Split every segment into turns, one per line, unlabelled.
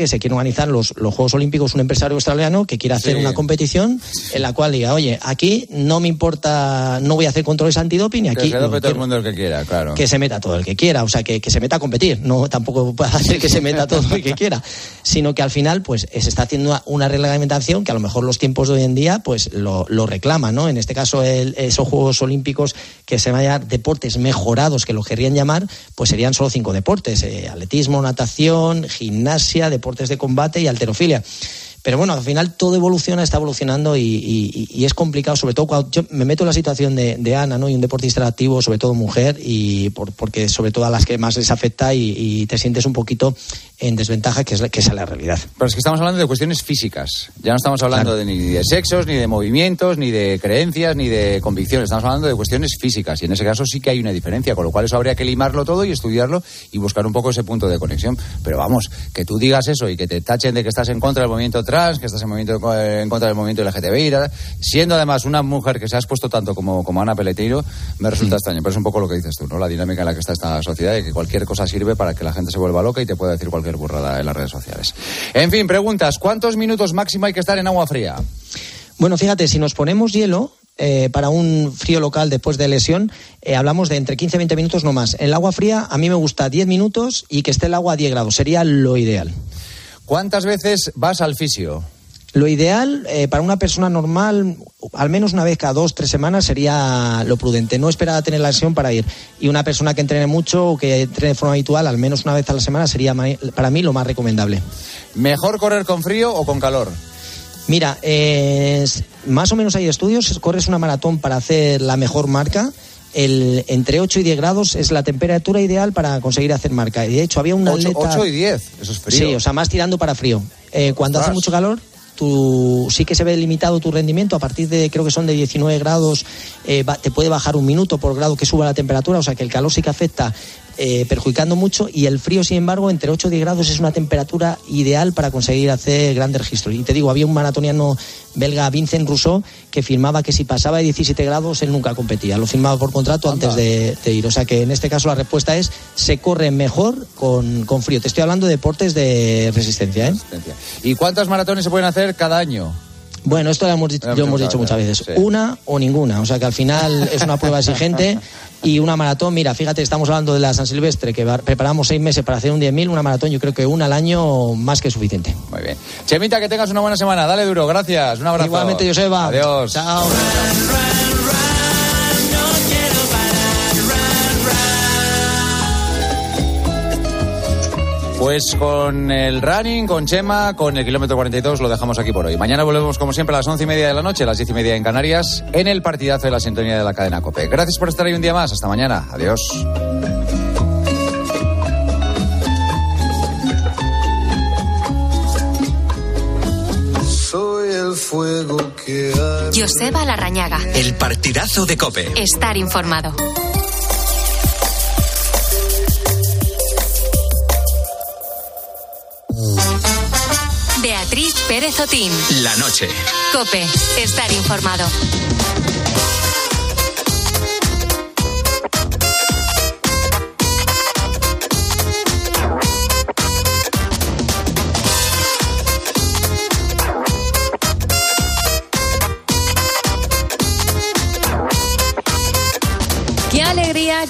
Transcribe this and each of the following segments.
que se quiere organizar los, los Juegos Olímpicos un empresario australiano que quiere hacer una competición en la cual diga, oye, aquí no me importa, no voy a hacer controles antidoping y aquí...
Que se todo el mundo el que quiera, claro.
Que se meta todo el que quiera, o sea, que, se meta a competir, no tampoco puede hacer que se meta todo el que quiera, sino que al final pues se está haciendo una reglamentación que a lo mejor los tiempos de hoy en día pues lo, lo reclaman, ¿no? En este caso esos Juegos Olímpicos que se vayan deportes mejorados, que lo querrían llamar, pues serían solo cinco deportes, eh, atletismo, natación, gimnasia, deportes de combate y alterofilia. Pero bueno, al final todo evoluciona, está evolucionando y, es complicado, sobre todo cuando yo me meto en la situación de, Ana, ¿no? Y un deportista activo, sobre todo mujer, y porque sobre todo a las que más les afecta y, te sientes un poquito en desventaja, que es, que es la realidad.
Pero es que estamos hablando de cuestiones físicas. Ya no estamos hablando de, ni de sexos, ni de movimientos, ni de creencias, ni de convicciones. Estamos hablando de cuestiones físicas. Y en ese caso sí que hay una diferencia, con lo cual eso habría que limarlo todo y estudiarlo y buscar un poco ese punto de conexión. Pero vamos, que tú digas eso y que te tachen de que estás en contra del movimiento que estás en, movimiento, en contra del movimiento LGTBI, siendo además una mujer que se ha expuesto tanto como, como Ana Peleteiro, me resulta extraño. Pero es un poco lo que dices tú, ¿no? La dinámica en la que está esta sociedad y que cualquier cosa sirve para que la gente se vuelva loca y te pueda decir cualquier burrada en las redes sociales. En fin, preguntas. ¿Cuántos minutos máximo hay que estar en agua fría?
Bueno, fíjate, si nos ponemos hielo, eh, para un frío local después de lesión, eh, hablamos de entre 15 y 20 minutos no más. En el agua fría a mí me gusta 10 minutos y que esté el agua a 10 grados. Sería lo ideal.
¿Cuántas veces vas al fisio?
Lo ideal eh, para una persona normal, al menos una vez cada dos, tres semanas sería lo prudente. No esperar a tener la lesión para ir. Y una persona que entrene mucho o que entrene de forma habitual, al menos una vez a la semana, sería para mí lo más recomendable.
¿Mejor correr con frío o con calor?
Mira, más o menos hay estudios. Corres una maratón para hacer la mejor marca. El, entre 8 y 10 grados es la temperatura ideal para conseguir hacer marca. Y de hecho, había una
8, 8 y 10, eso es frío.
Sí, o sea, más tirando para frío. Eh, cuando hace mucho calor, sí que se ve limitado tu rendimiento a partir de, creo que son de 19 grados, eh, te puede bajar un minuto por grado que suba la temperatura, o sea que el calor sí que afecta eh, perjudicando mucho y el frío, sin embargo, entre 8 y 10 grados es una temperatura ideal para conseguir hacer grandes registros. Y te digo, había un maratoniano belga, Vincent Rousseau, que firmaba que si pasaba de 17 grados él nunca competía. Lo firmaba por contrato antes de, ir. O sea que en este caso la respuesta es se corre mejor con, frío. Te estoy hablando de deportes de resistencia. ¿eh?
¿Y cuántas maratones se pueden hacer cada año?
Bueno, esto lo hemos, hemos dicho muchas veces. Una o ninguna. O sea que al final es una prueba exigente y una maratón. Mira, fíjate, estamos hablando de la San Silvestre, que preparamos seis meses para hacer un 10.000. Una maratón, yo creo que una al año más que suficiente.
Muy bien. Chemita, que tengas una buena semana. Dale duro. Gracias. Un abrazo.
Igualmente, Joseba.
Adiós.
Chao.
Pues con el running, con Chema, con el kilómetro 42 lo dejamos aquí por hoy. Mañana volvemos como siempre a las once y media de la noche, a las diez y media en Canarias, en el partidazo de la sintonía de la cadena COPE. Gracias por estar ahí un día más. Hasta mañana. Adiós.
Soy el fuego que
Joseba Larrañaga.
El partidazo de COPE.
Estar informado. Pérez Otín.
La noche.
Cope, estar informado.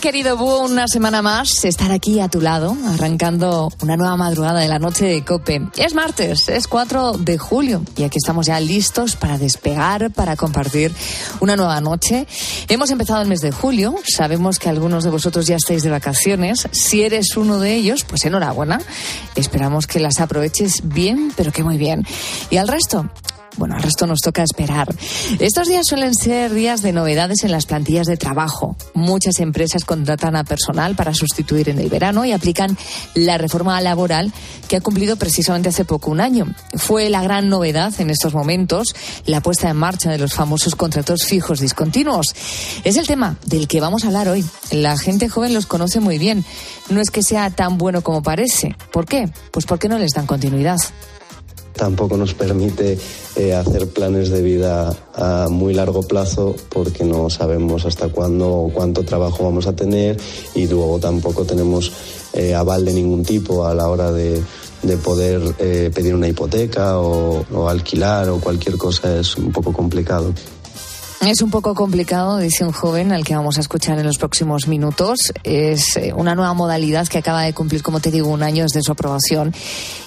Querido Búho, una semana más estar aquí a tu lado, arrancando una nueva madrugada de la noche de Cope. Es martes, es 4 de julio y aquí estamos ya listos para despegar, para compartir una nueva noche. Hemos empezado el mes de julio, sabemos que algunos de vosotros ya estáis de vacaciones. Si eres uno de ellos, pues enhorabuena. Esperamos que las aproveches bien, pero que muy bien. Y al resto, bueno, al resto nos toca esperar. Estos días suelen ser días de novedades en las plantillas de trabajo. Muchas empresas contratan a personal para sustituir en el verano y aplican la reforma laboral que ha cumplido precisamente hace poco un año. Fue la gran novedad en estos momentos la puesta en marcha de los famosos contratos fijos discontinuos. Es el tema del que vamos a hablar hoy. La gente joven los conoce muy bien. No es que sea tan bueno como parece. ¿Por qué? Pues porque no les dan continuidad
tampoco nos permite eh, hacer planes de vida a muy largo plazo porque no sabemos hasta cuándo o cuánto trabajo vamos a tener y luego tampoco tenemos eh, aval de ningún tipo a la hora de, de poder eh, pedir una hipoteca o, o alquilar o cualquier cosa es un poco complicado.
Es un poco complicado, dice un joven al que vamos a escuchar en los próximos minutos. Es eh, una nueva modalidad que acaba de cumplir, como te digo, un año desde su aprobación.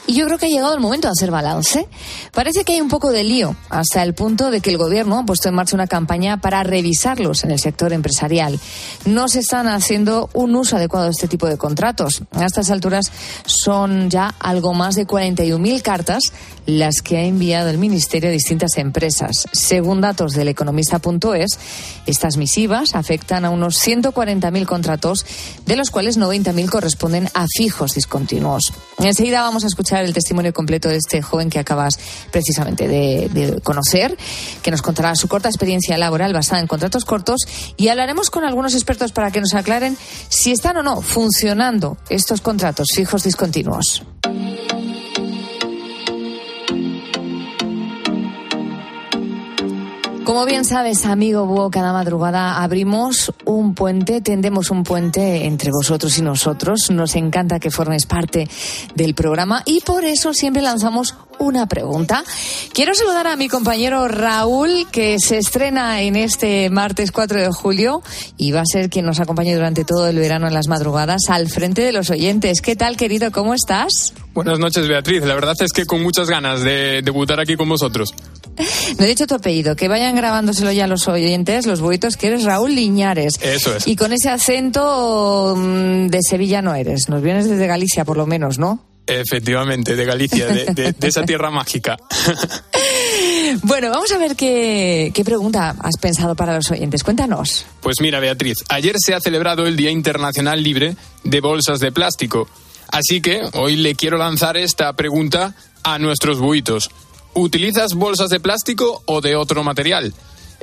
Y yo creo que ha llegado el momento de hacer balance. Parece que hay un poco de lío, hasta el punto de que el gobierno ha puesto en marcha una campaña para revisarlos en el sector empresarial. No se están haciendo un uso adecuado de este tipo de contratos. A estas alturas son ya algo más de 41.000 cartas las que ha enviado el Ministerio a distintas empresas. Según datos del economista es, estas misivas afectan a unos 140.000 contratos, de los cuales 90.000 corresponden a fijos discontinuos. Enseguida vamos a escuchar el testimonio completo de este joven que acabas precisamente de, de conocer, que nos contará su corta experiencia laboral basada en contratos cortos y hablaremos con algunos expertos para que nos aclaren si están o no funcionando estos contratos fijos discontinuos. Como bien sabes, amigo Búho, cada madrugada abrimos un puente, tendemos un puente entre vosotros y nosotros. Nos encanta que formes parte del programa y por eso siempre lanzamos una pregunta. Quiero saludar a mi compañero Raúl, que se estrena en este martes 4 de julio y va a ser quien nos acompañe durante todo el verano en las madrugadas al frente de los oyentes. ¿Qué tal, querido? ¿Cómo estás?
Buenas noches, Beatriz. La verdad es que con muchas ganas de debutar aquí con vosotros.
No he dicho tu apellido, que vayan grabándoselo ya los oyentes, los buitos, que eres Raúl Liñares.
Eso es.
Y con ese acento mm, de Sevilla no eres, nos vienes desde Galicia por lo menos, ¿no?
Efectivamente, de Galicia, de, de, de esa tierra mágica.
Bueno, vamos a ver qué, qué, pregunta has pensado para los oyentes. Cuéntanos.
Pues mira, Beatriz, ayer se ha celebrado el Día Internacional Libre de Bolsas de Plástico. Así que hoy le quiero lanzar esta pregunta a nuestros buitos. ¿Utilizas bolsas de plástico o de otro material?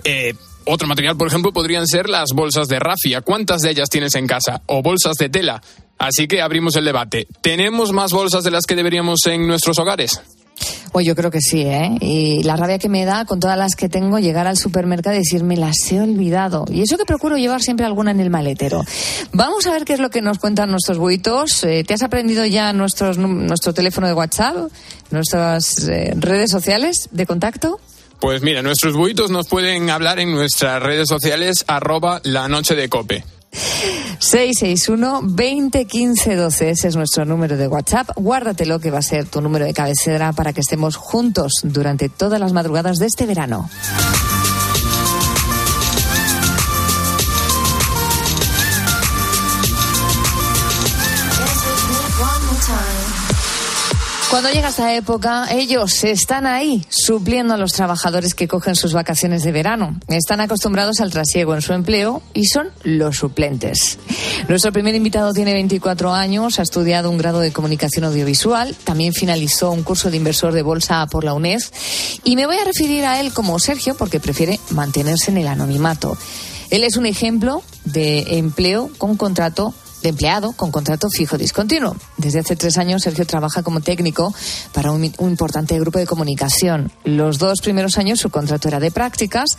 Eh, otro material, por ejemplo, podrían ser las bolsas de rafia. ¿Cuántas de ellas tienes en casa? O bolsas de tela. Así que abrimos el debate. ¿Tenemos más bolsas de las que deberíamos en nuestros hogares?
Pues yo creo que sí, ¿eh? Y la rabia que me da con todas las que tengo, llegar al supermercado y decirme las he olvidado. Y eso que procuro llevar siempre alguna en el maletero. Vamos a ver qué es lo que nos cuentan nuestros buitos. Eh, ¿Te has aprendido ya nuestros, nuestro teléfono de WhatsApp, nuestras eh, redes sociales de contacto?
Pues mira, nuestros buitos nos pueden hablar en nuestras redes sociales arroba la noche de cope.
661 2015 12. Ese es nuestro número de WhatsApp. Guárdatelo que va a ser tu número de cabecera para que estemos juntos durante todas las madrugadas de este verano. Cuando llega esta época, ellos están ahí, supliendo a los trabajadores que cogen sus vacaciones de verano. Están acostumbrados al trasiego en su empleo y son los suplentes. Nuestro primer invitado tiene 24 años, ha estudiado un grado de comunicación audiovisual, también finalizó un curso de inversor de bolsa por la UNED y me voy a referir a él como Sergio porque prefiere mantenerse en el anonimato. Él es un ejemplo de empleo con contrato de empleado con contrato fijo discontinuo. Desde hace tres años, Sergio trabaja como técnico para un, un, importante grupo de comunicación. Los dos primeros años su contrato era de prácticas.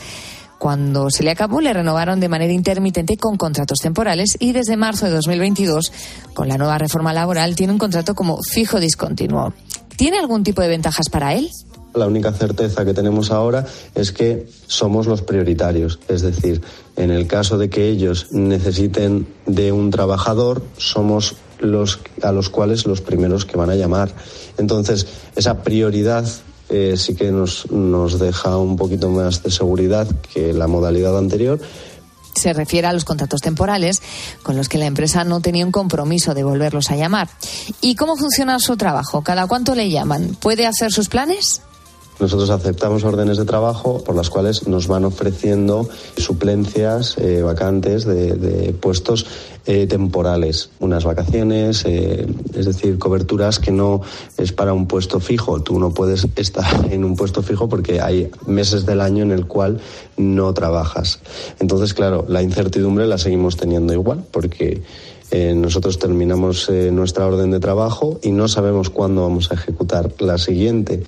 Cuando se le acabó, le renovaron de manera intermitente con contratos temporales y desde marzo de 2022, con la nueva reforma laboral, tiene un contrato como fijo discontinuo. ¿Tiene algún tipo de ventajas para él?
La única certeza que tenemos ahora es que somos los prioritarios, es decir, en el caso de que ellos necesiten de un trabajador, somos los a los cuales los primeros que van a llamar. Entonces, esa prioridad eh, sí que nos, nos deja un poquito más de seguridad que la modalidad anterior,
se refiere a los contratos temporales con los que la empresa no tenía un compromiso de volverlos a llamar. ¿Y cómo funciona su trabajo? ¿Cada cuánto le llaman? ¿Puede hacer sus planes?
Nosotros aceptamos órdenes de trabajo por las cuales nos van ofreciendo suplencias, eh, vacantes de, puestos eh, temporales, unas vacaciones, eh, es decir, coberturas que no es para un puesto fijo. Tú no puedes estar en un puesto fijo porque hay meses del año en el cual no trabajas. Entonces, claro, la incertidumbre la seguimos teniendo igual porque eh, nosotros terminamos nuestra orden de trabajo y no sabemos cuándo vamos a ejecutar la siguiente.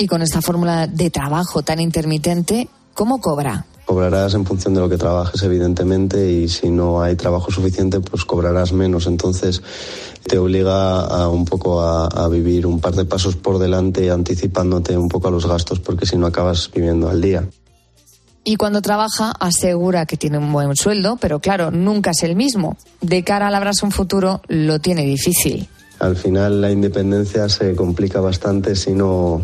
Y con esta fórmula de trabajo tan intermitente, ¿cómo cobra?
Cobrarás en función de lo que trabajes, evidentemente, y si no hay trabajo suficiente, pues cobrarás menos. Entonces, te obliga a un poco a, a vivir un par de pasos por delante, anticipándote un poco a los gastos, porque si no acabas viviendo al día.
Y cuando trabaja, asegura que tiene un buen sueldo, pero claro, nunca es el mismo. De cara a labrarse un futuro, lo tiene difícil.
Al final la independencia se complica bastante si no,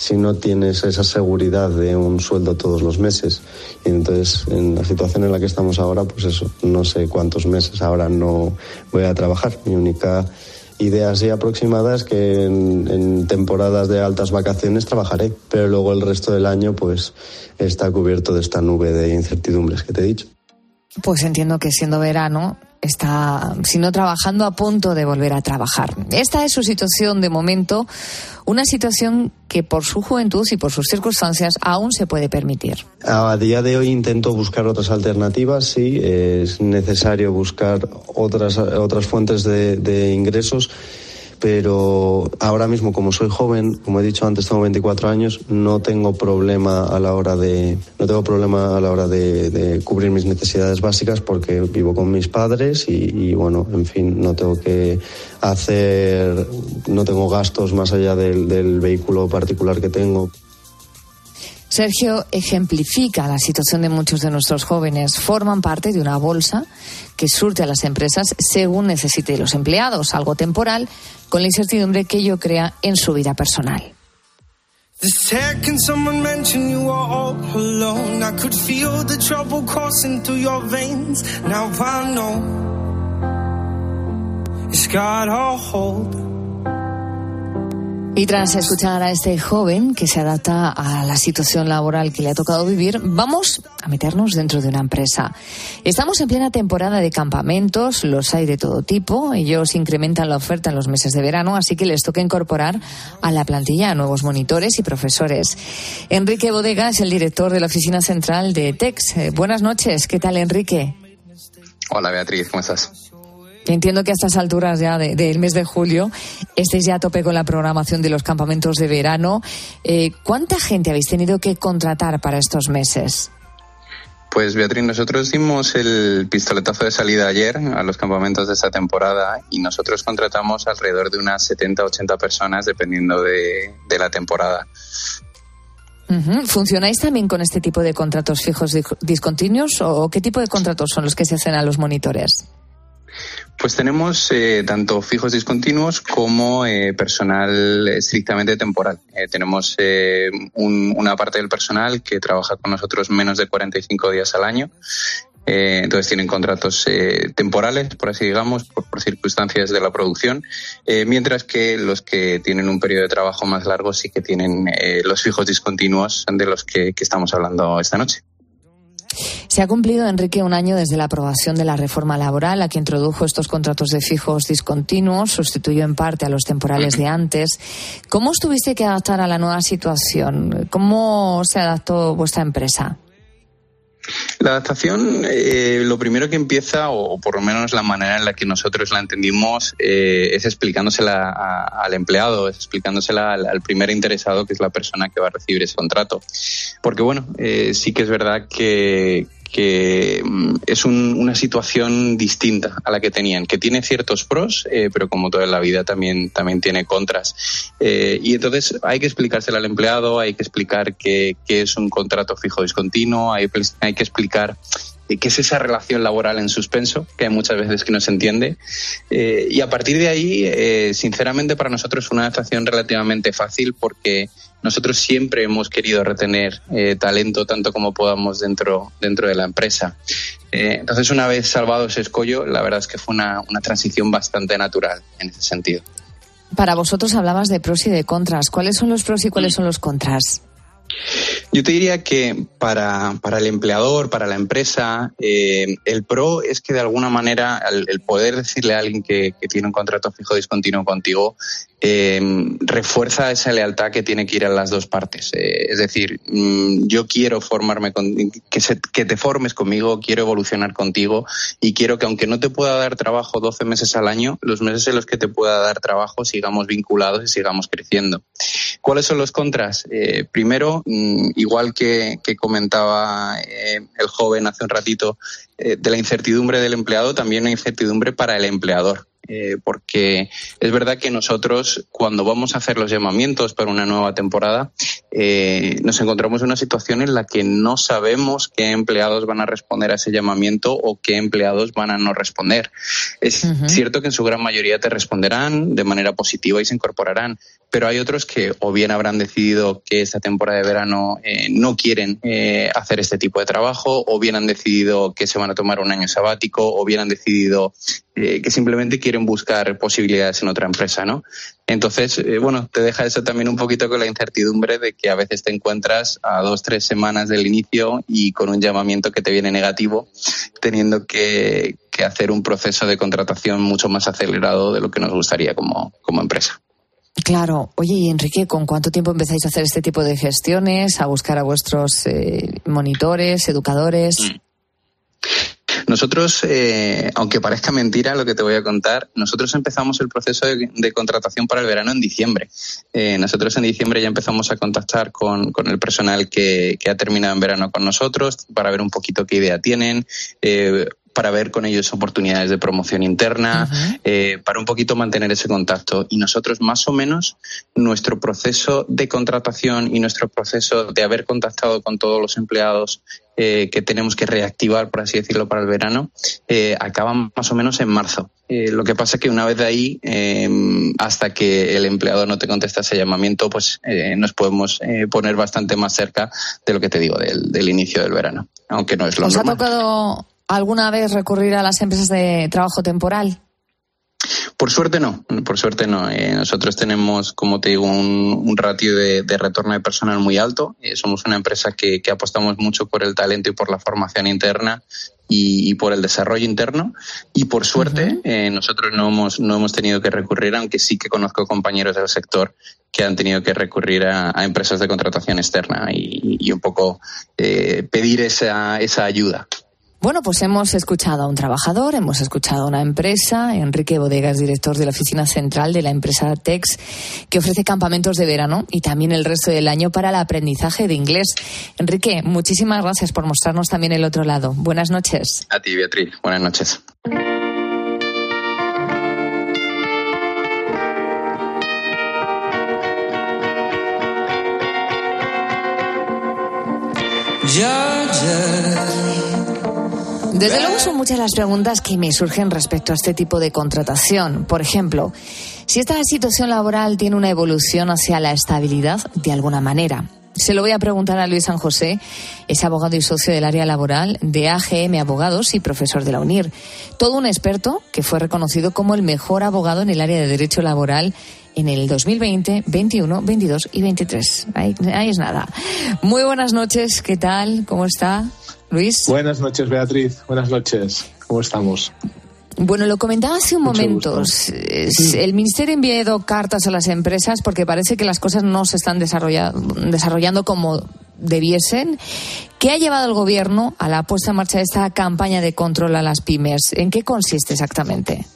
si no tienes esa seguridad de un sueldo todos los meses. Y entonces, en la situación en la que estamos ahora, pues eso, no sé cuántos meses ahora no voy a trabajar. Mi única idea así aproximada es que en, en temporadas de altas vacaciones trabajaré, pero luego el resto del año pues está cubierto de esta nube de incertidumbres que te he dicho.
Pues entiendo que siendo verano está, si no trabajando, a punto de volver a trabajar. Esta es su situación de momento, una situación que por su juventud y por sus circunstancias aún se puede permitir.
A día de hoy intento buscar otras alternativas, sí, es necesario buscar otras, otras fuentes de, de ingresos pero ahora mismo como soy joven, como he dicho antes, tengo 24 años, no tengo problema a la hora de no tengo problema a la hora de, cubrir mis necesidades básicas porque vivo con mis padres y, y, bueno, en fin, no tengo que hacer, no tengo gastos más allá del, del vehículo particular que tengo.
Sergio ejemplifica la situación de muchos de nuestros jóvenes. Forman parte de una bolsa que surte a las empresas según necesite los empleados, algo temporal, con la incertidumbre que ello crea en su vida personal. Y tras escuchar a este joven que se adapta a la situación laboral que le ha tocado vivir, vamos a meternos dentro de una empresa. Estamos en plena temporada de campamentos, los hay de todo tipo, ellos incrementan la oferta en los meses de verano, así que les toca incorporar a la plantilla a nuevos monitores y profesores. Enrique Bodega es el director de la oficina central de TEX. Eh, buenas noches, ¿qué tal Enrique?
Hola Beatriz, ¿cómo estás?
Entiendo que a estas alturas ya del de, mes de julio estéis ya a tope con la programación de los campamentos de verano. Eh, ¿Cuánta gente habéis tenido que contratar para estos meses?
Pues Beatriz, nosotros dimos el pistoletazo de salida ayer a los campamentos de esta temporada y nosotros contratamos alrededor de unas 70 80 personas dependiendo de, de la temporada.
Uh -huh. ¿Funcionáis también con este tipo de contratos fijos discontinuos o qué tipo de contratos son los que se hacen a los monitores?
Pues tenemos eh, tanto fijos discontinuos como eh, personal estrictamente temporal. Eh, tenemos un, una parte del personal que trabaja con nosotros menos de 45 días al año. entonces tienen contratos temporales, por así digamos, por, circunstancias de la producción, mientras que los que tienen un periodo de trabajo más largo sí que tienen los fijos discontinuos de los que estamos hablando esta noche.
Se ha cumplido, Enrique, un año desde la aprobación de la reforma laboral, la que introdujo estos contratos de fijos discontinuos, sustituyó en parte a los temporales de antes. ¿Cómo estuviste que adaptar a la nueva situación? ¿Cómo se adaptó vuestra empresa?
La adaptación, eh, lo primero que empieza, o por lo menos la manera en la que nosotros la entendimos, eh, es explicándosela al empleado, es explicándosela al, al, primer interesado, que es la persona que va a recibir ese contrato. Porque bueno, eh, sí que es verdad que, que es un, una situación distinta a la que tenían, que tiene ciertos pros, eh, pero como toda la vida también, también tiene contras. Eh, y entonces hay que explicárselo al empleado, hay que explicar qué, es un contrato fijo discontinuo, hay, hay que explicar qué es esa relación laboral en suspenso, que hay muchas veces que no se entiende. Eh, y a partir de ahí, eh, sinceramente, para nosotros fue una adaptación relativamente fácil porque nosotros siempre hemos querido retener eh, talento tanto como podamos dentro, dentro de la empresa. Eh, entonces, una vez salvado ese escollo, la verdad es que fue una, una transición bastante natural en ese sentido.
Para vosotros hablabas de pros y de contras. ¿Cuáles son los pros y cuáles son los contras?
Yo te diría que para, para el empleador, para la empresa, eh, el pro es que de alguna manera el, el poder decirle a alguien que, que, tiene un contrato fijo discontinuo contigo eh, refuerza esa lealtad que tiene que ir a las dos partes. Eh, es decir, mmm, yo quiero formarme con, que, se, que te formes conmigo, quiero evolucionar contigo y quiero que aunque no te pueda dar trabajo 12 meses al año, los meses en los que te pueda dar trabajo sigamos vinculados y sigamos creciendo. ¿Cuáles son los contras? Eh, primero, mm, igual que, comentaba eh, el joven hace un ratito, de la incertidumbre del empleado, también la incertidumbre para el empleador. Eh, porque es verdad que nosotros cuando vamos a hacer los llamamientos para una nueva temporada eh, nos encontramos en una situación en la que no sabemos qué empleados van a responder a ese llamamiento o qué empleados van a no responder. Es cierto que en su gran mayoría te responderán de manera positiva y se incorporarán, pero hay otros que o bien habrán decidido que esta temporada de verano eh, no quieren hacer este tipo de trabajo o bien han decidido que se van a tomar un año sabático o bien han decidido que simplemente quieren buscar posibilidades en otra empresa, ¿no? Entonces, eh, bueno, te deja eso también un poquito con la incertidumbre de que a veces te encuentras a dos, tres semanas del inicio y con un llamamiento que te viene negativo, teniendo que, hacer un proceso de contratación mucho más acelerado de lo que nos gustaría como, empresa.
Claro. Oye, y Enrique, ¿con cuánto tiempo empezáis a hacer este tipo de gestiones, a buscar a vuestros eh, monitores, educadores? Mm.
Nosotros, eh, aunque parezca mentira lo que te voy a contar, nosotros empezamos el proceso de, contratación para el verano en diciembre. Eh, nosotros en diciembre ya empezamos a contactar con, el personal que, ha terminado en verano con nosotros para ver un poquito qué idea tienen. Eh, para ver con ellos oportunidades de promoción interna, para un poquito mantener ese contacto. Y nosotros, más o menos, nuestro proceso de contratación y nuestro proceso de haber contactado con todos los empleados eh, que tenemos que reactivar, por así decirlo, para el verano, eh, acaban más o menos en marzo. Eh, lo que pasa es que una vez de ahí, em, hasta que el empleador no te contesta ese llamamiento, pues nos podemos poner bastante más cerca de lo que te digo, del, inicio del verano, aunque no es lo
¿Os ha tocado alguna vez recurrir a las empresas de trabajo temporal?
Por suerte no, por suerte no. Eh, nosotros tenemos, como te digo, un, ratio de, retorno de personal muy alto. Eh, somos una empresa que, apostamos mucho por el talento y por la formación interna y, por el desarrollo interno. Y por suerte eh, nosotros no hemos, no hemos tenido que recurrir, aunque sí que conozco compañeros del sector que han tenido que recurrir a, empresas de contratación externa y, un poco pedir esa, esa ayuda.
Bueno, pues hemos escuchado a un trabajador, hemos escuchado a una empresa, Enrique Bodegas, director de la oficina central de la empresa Tex, que ofrece campamentos de verano y también el resto del año para el aprendizaje de inglés. Enrique, muchísimas gracias por mostrarnos también el otro lado. Buenas noches.
A ti, Beatriz. Buenas noches.
Desde luego son muchas las preguntas que me surgen respecto a este tipo de contratación. Por ejemplo, si esta situación laboral tiene una evolución hacia la estabilidad de alguna manera. Se lo voy a preguntar a Luis San José, es abogado y socio del área laboral de AGM Abogados y profesor de la UNIR. Todo un experto que fue reconocido como el mejor abogado en el área de derecho laboral en el 2020, 21, 22 y 23. Ahí, ahí es nada. Muy buenas noches, ¿qué tal? ¿Cómo está? Luis.
Buenas noches, Beatriz. Buenas noches. ¿Cómo estamos?
Bueno, lo comentaba hace un momento. El Ministerio ha enviado cartas a las empresas porque parece que las cosas no se están desarrollando como debiesen. ¿Qué ha llevado el Gobierno a la puesta en marcha de esta campaña de control a las pymes? ¿En qué consiste exactamente?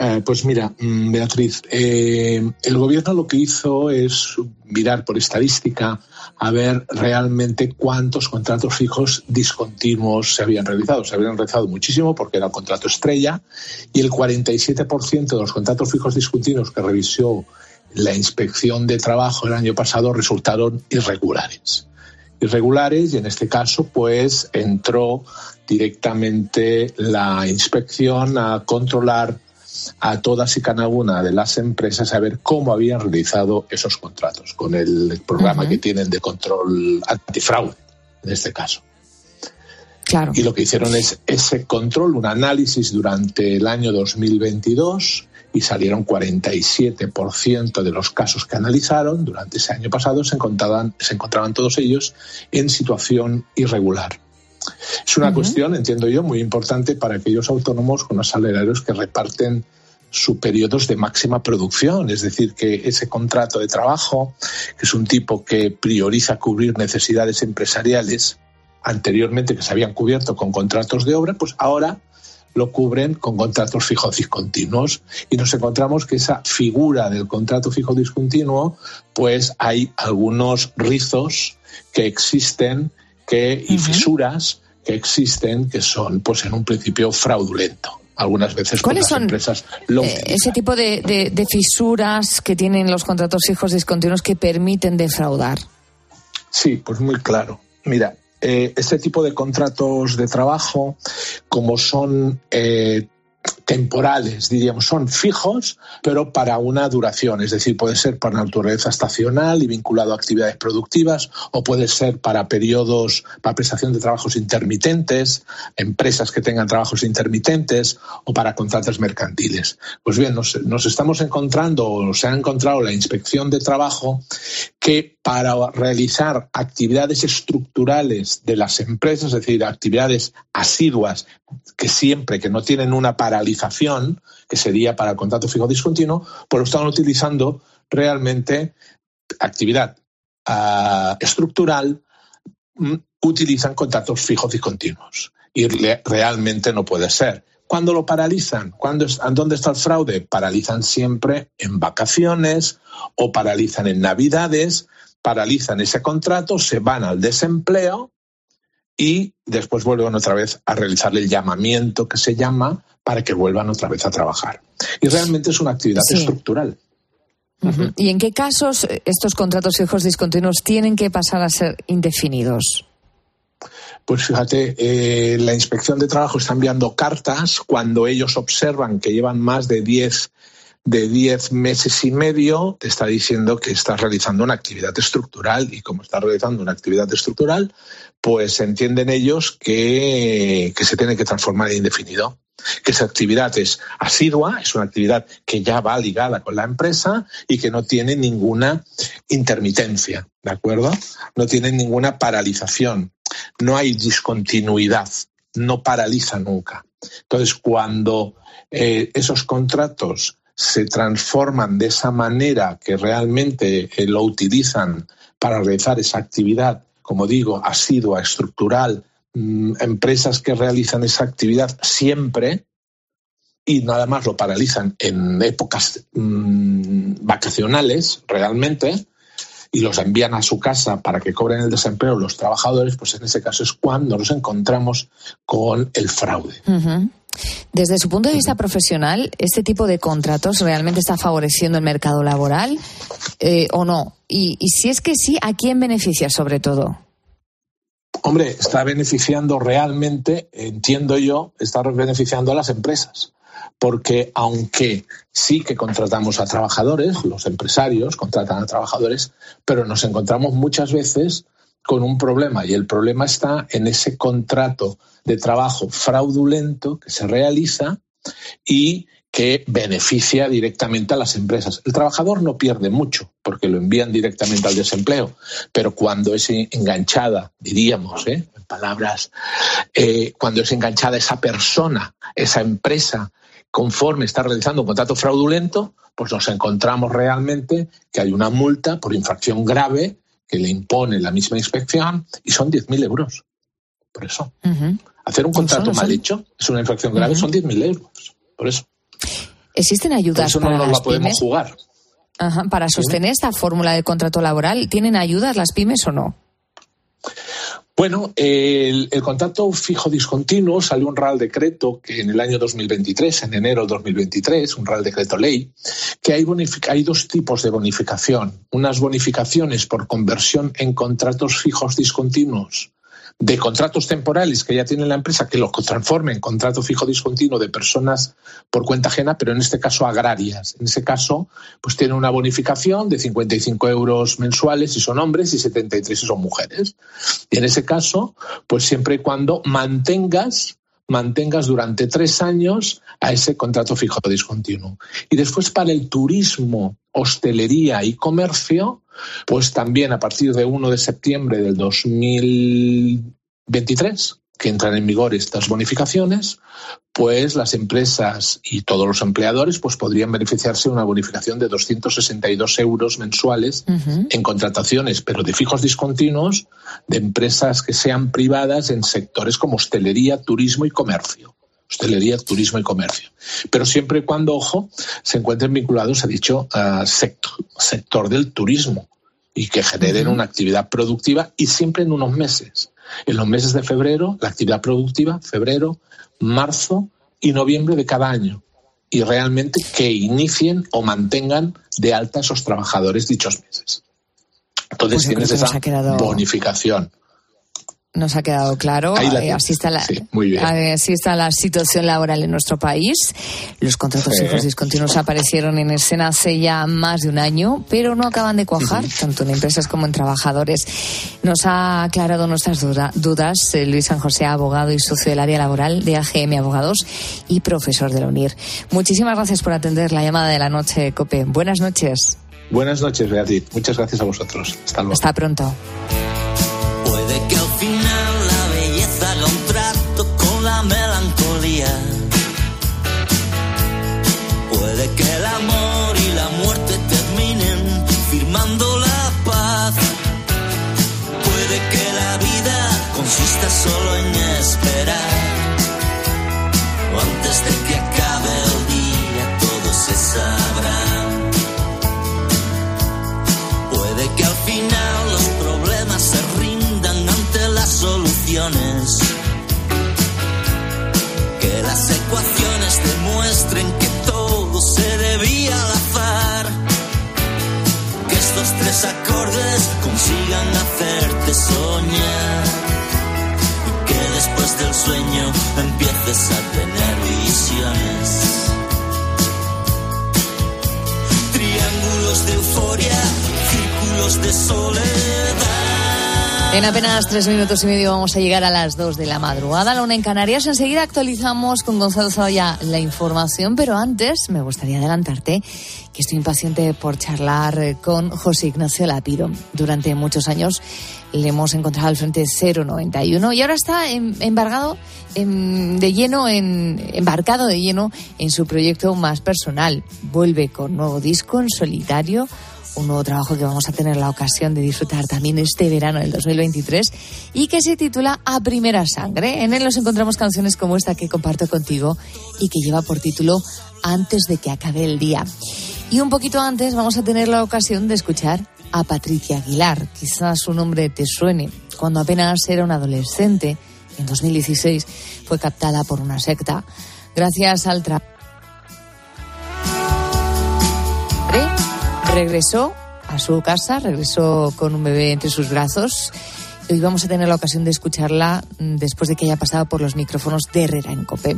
Eh, pues mira, mm, Beatriz, eh, el gobierno lo que hizo es mirar por estadística a ver realmente cuántos contratos fijos discontinuos se habían realizado. Se habían realizado muchísimo porque era un contrato estrella y el 47% de los contratos fijos discontinuos que revisó la inspección de trabajo el año pasado resultaron irregulares. Irregulares y en este caso pues entró directamente la inspección a controlar a todas y cada una de las empresas a ver cómo habían realizado esos contratos con el programa que tienen de control antifraude, en este caso.
Claro.
Y lo que hicieron es ese control, un análisis durante el año 2022 y salieron 47% de los casos que analizaron durante ese año pasado se encontraban, se encontraban todos ellos en situación irregular. Es una cuestión, entiendo yo, muy importante para aquellos autónomos con los salarios que reparten sus periodos de máxima producción, es decir, que ese contrato de trabajo, que es un tipo que prioriza cubrir necesidades empresariales anteriormente que se habían cubierto con contratos de obra, pues ahora lo cubren con contratos fijos discontinuos. Y nos encontramos que esa figura del contrato fijo discontinuo, pues hay algunos rizos que existen que, y fisuras que existen que son, pues en un principio, fraudulento algunas veces
¿Cuáles son
empresas
eh, ese tipo de, de, fisuras que tienen los contratos fijos discontinuos que permiten defraudar?
Sí, pues muy claro. Mira, eh, este tipo de contratos de trabajo, como son eh, temporales, diríamos, son fijos, pero para una duración, es decir, puede ser para naturaleza estacional y vinculado a actividades productivas, o puede ser para periodos, para prestación de trabajos intermitentes, empresas que tengan trabajos intermitentes, o para contratos mercantiles. Pues bien, nos, nos estamos encontrando, o se ha encontrado la inspección de trabajo, que para realizar actividades estructurales de las empresas, es decir, actividades asiduas que siempre, que no tienen una paralización, que sería para el contrato fijo discontinuo, pues lo están utilizando realmente actividad ah, estructural, mm, utilizan contratos fijos discontinuos. Y realmente no puede ser. ¿Cuándo lo paralizan? ¿Cuándo, ¿Dónde está el fraude? Paralizan siempre en vacaciones o paralizan en navidades, paralizan ese contrato, se van al desempleo y después vuelven otra vez a realizar el llamamiento que se llama para que vuelvan otra vez a trabajar. Y realmente es una actividad estructural.
¿Y en qué casos estos contratos fijos discontinuos tienen que pasar a ser indefinidos?
Pues fíjate, eh, la inspección de trabajo está enviando cartas cuando ellos observan que llevan más de 10 de 10 meses y medio, te está diciendo que estás realizando una actividad estructural y como estás realizando una actividad estructural, pues entienden ellos que, se tiene que transformar en indefinido que esa actividad es asidua, es una actividad que ya va ligada con la empresa y que no tiene ninguna intermitencia, ¿de acuerdo? No tiene ninguna paralización, no hay discontinuidad, no paraliza nunca. Entonces, cuando eh, esos contratos se transforman de esa manera que realmente eh, lo utilizan para realizar esa actividad, como digo, asidua, estructural, mm, empresas que realizan esa actividad siempre y nada más lo paralizan en épocas mm, vacacionales realmente y los envían a su casa para que cobren el desempleo los trabajadores, pues en ese caso es cuando nos encontramos con el fraude.
Desde su punto de vista profesional, ¿este tipo de contratos realmente está favoreciendo el mercado laboral eh, o no? Y, si es que sí, ¿a quién beneficia sobre todo?
Hombre, está beneficiando realmente, entiendo yo, está beneficiando a las empresas. Porque aunque sí que contratamos a trabajadores, los empresarios contratan a trabajadores, pero nos encontramos muchas veces con un problema y el problema está en ese contrato de trabajo fraudulento que se realiza y que beneficia directamente a las empresas. El trabajador no pierde mucho porque lo envían directamente al desempleo, pero cuando es enganchada, diríamos, ¿eh? en palabras, eh, cuando es enganchada esa persona, esa empresa, conforme está realizando un contrato fraudulento, pues nos encontramos realmente que hay una multa por infracción grave que le impone la misma inspección y son 10.000 euros. Por eso. Hacer un contrato mal hecho es una infracción grave, son 10.000 euros. Por eso.
¿Existen ayudas
eso
para
no
las
la podemos
pymes?
jugar.
Para sostener esta fórmula de contrato laboral, ¿tienen ayudas las pymes o no?
Bueno, el, contrato fijo discontinuo salió un Real Decreto que en el año 2023, en enero de 2023, un Real Decreto Ley, que hay, hay dos tipos de bonificación. Unas bonificaciones por conversión en contratos fijos discontinuos de contratos temporales que ya tiene la empresa que lo transforme en contrato fijo discontinuo de personas por cuenta ajena, pero en este caso agrarias. En ese caso, pues tiene una bonificación de 55 euros mensuales si son hombres y 73 si son mujeres. Y en ese caso, pues siempre y cuando mantengas mantengas durante tres años a ese contrato fijo discontinuo. Y después para el turismo, hostelería y comercio, pues también a partir de 1 de septiembre del 2023, que entran en vigor estas bonificaciones, pues las empresas y todos los empleadores pues podrían beneficiarse de una bonificación de 262 euros mensuales en contrataciones, pero de fijos discontinuos de empresas que sean privadas en sectores como hostelería, turismo y comercio. Hostelería, turismo y comercio. Pero siempre y cuando, ojo, se encuentren vinculados a dicho sector, sector del turismo y que generen una actividad productiva y siempre en unos meses. En los meses de febrero, la actividad productiva, febrero, marzo y noviembre de cada año. Y realmente que inicien o mantengan de alta esos trabajadores dichos meses. Entonces pues tienes esa bonificación
nos ha quedado claro. Eh, así, está la, así está la situación laboral en nuestro país. Los contratos fijos discontinuos aparecieron en escena hace ya más de un año, pero no acaban de cuajar, tanto en empresas como en trabajadores. Nos ha aclarado nuestras dudas eh, Luis San José, abogado y socio del área laboral de AGM Abogados y profesor de la UNIR. Muchísimas gracias por atender la llamada de la noche, COPE. Buenas noches.
Buenas noches, Beatriz. Muchas gracias a vosotros. Hasta luego.
Hasta pronto.
Que las ecuaciones demuestren que todo se debía al azar. Que estos tres acordes consigan hacerte soñar después del sueño empieces a tener visiones. Triángulos de euforia, círculos de soledad.
En apenas tres minutos y medio vamos a llegar a las dos de la madrugada, la una en Canarias. Enseguida actualizamos con Gonzalo Zoya la información, pero antes me gustaría adelantarte que estoy impaciente por charlar con José Ignacio Lapido. Durante muchos años le hemos encontrado al frente 091 y ahora está embargado de lleno en, embarcado de lleno en su proyecto más personal. Vuelve con nuevo disco en solitario, un nuevo trabajo que vamos a tener la ocasión de disfrutar también este verano del 2023 y que se titula A Primera Sangre. En él nos encontramos canciones como esta que comparto contigo y que lleva por título Antes de que acabe el día. Y un poquito antes vamos a tener la ocasión de escuchar a Patricia Aguilar. Quizás su nombre te suene. Cuando apenas era una adolescente, en 2016, fue captada por una secta. Gracias al trabajo. Regresó a su casa, regresó con un bebé entre sus brazos. Hoy vamos a tener la ocasión de escucharla mm, después de que haya pasado por los micrófonos de Herrera en Cope.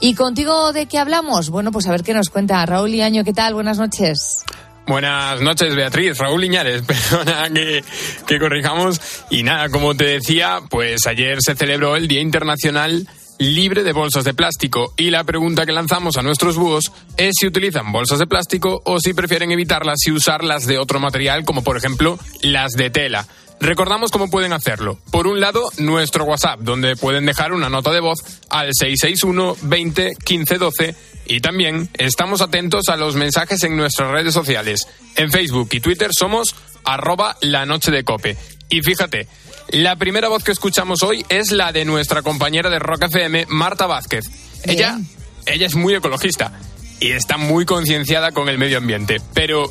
¿Y contigo de qué hablamos? Bueno, pues a ver qué nos cuenta. Raúl Iaño, ¿qué tal? Buenas noches.
Buenas noches, Beatriz. Raúl Iñares, perdona que, que corrijamos. Y nada, como te decía, pues ayer se celebró el Día Internacional libre de bolsas de plástico y la pregunta que lanzamos a nuestros búhos es si utilizan bolsas de plástico o si prefieren evitarlas y usarlas de otro material como por ejemplo las de tela. Recordamos cómo pueden hacerlo. Por un lado, nuestro WhatsApp, donde pueden dejar una nota de voz al 661 20 15 12 y también estamos atentos a los mensajes en nuestras redes sociales. En Facebook y Twitter somos arroba la noche de cope. Y fíjate, la primera voz que escuchamos hoy es la de nuestra compañera de Rock FM, Marta Vázquez. Ella, ella es muy ecologista y está muy concienciada con el medio ambiente. Pero,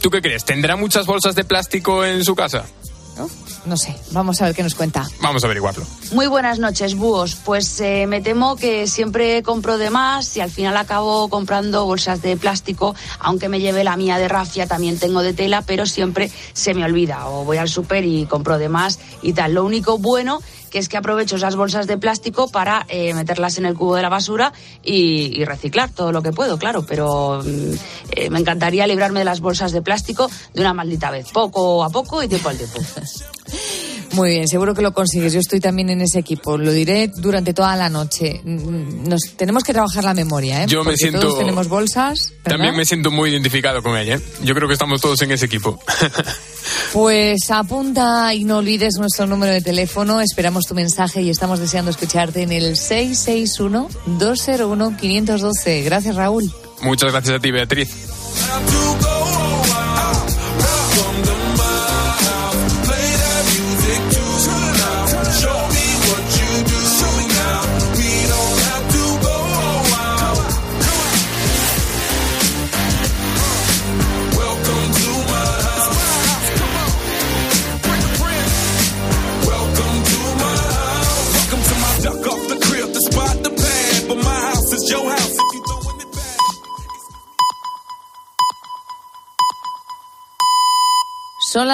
¿tú qué crees? ¿Tendrá muchas bolsas de plástico en su casa?
¿No? sé, vamos a ver qué nos cuenta.
Vamos a averiguarlo.
Muy buenas noches, búhos. Pues eh, me temo que siempre compro de más y al final acabo comprando bolsas de plástico, aunque me lleve la mía de rafia, también tengo de tela, pero siempre se me olvida o voy al súper y compro de más y tal. Lo único bueno que es que aprovecho esas bolsas de plástico para eh, meterlas en el cubo de la basura y, reciclar todo lo que puedo, claro, pero mm, eh, me encantaría librarme de las bolsas de plástico de una maldita vez, poco a poco y tiempo al tiempo.
Muy bien, seguro que lo consigues. Yo estoy también en ese equipo. Lo diré durante toda la noche. Mm, nos tenemos que trabajar la memoria, ¿eh?
Yo me siento.
Todos tenemos bolsas.
También me siento muy identificado con ella. ¿eh? Yo creo que estamos todos en ese equipo.
Pues apunta y no olvides nuestro número de teléfono. Esperamos tu mensaje y estamos deseando escucharte en el 661-201-512. Gracias, Raúl.
Muchas gracias a ti, Beatriz.
Son las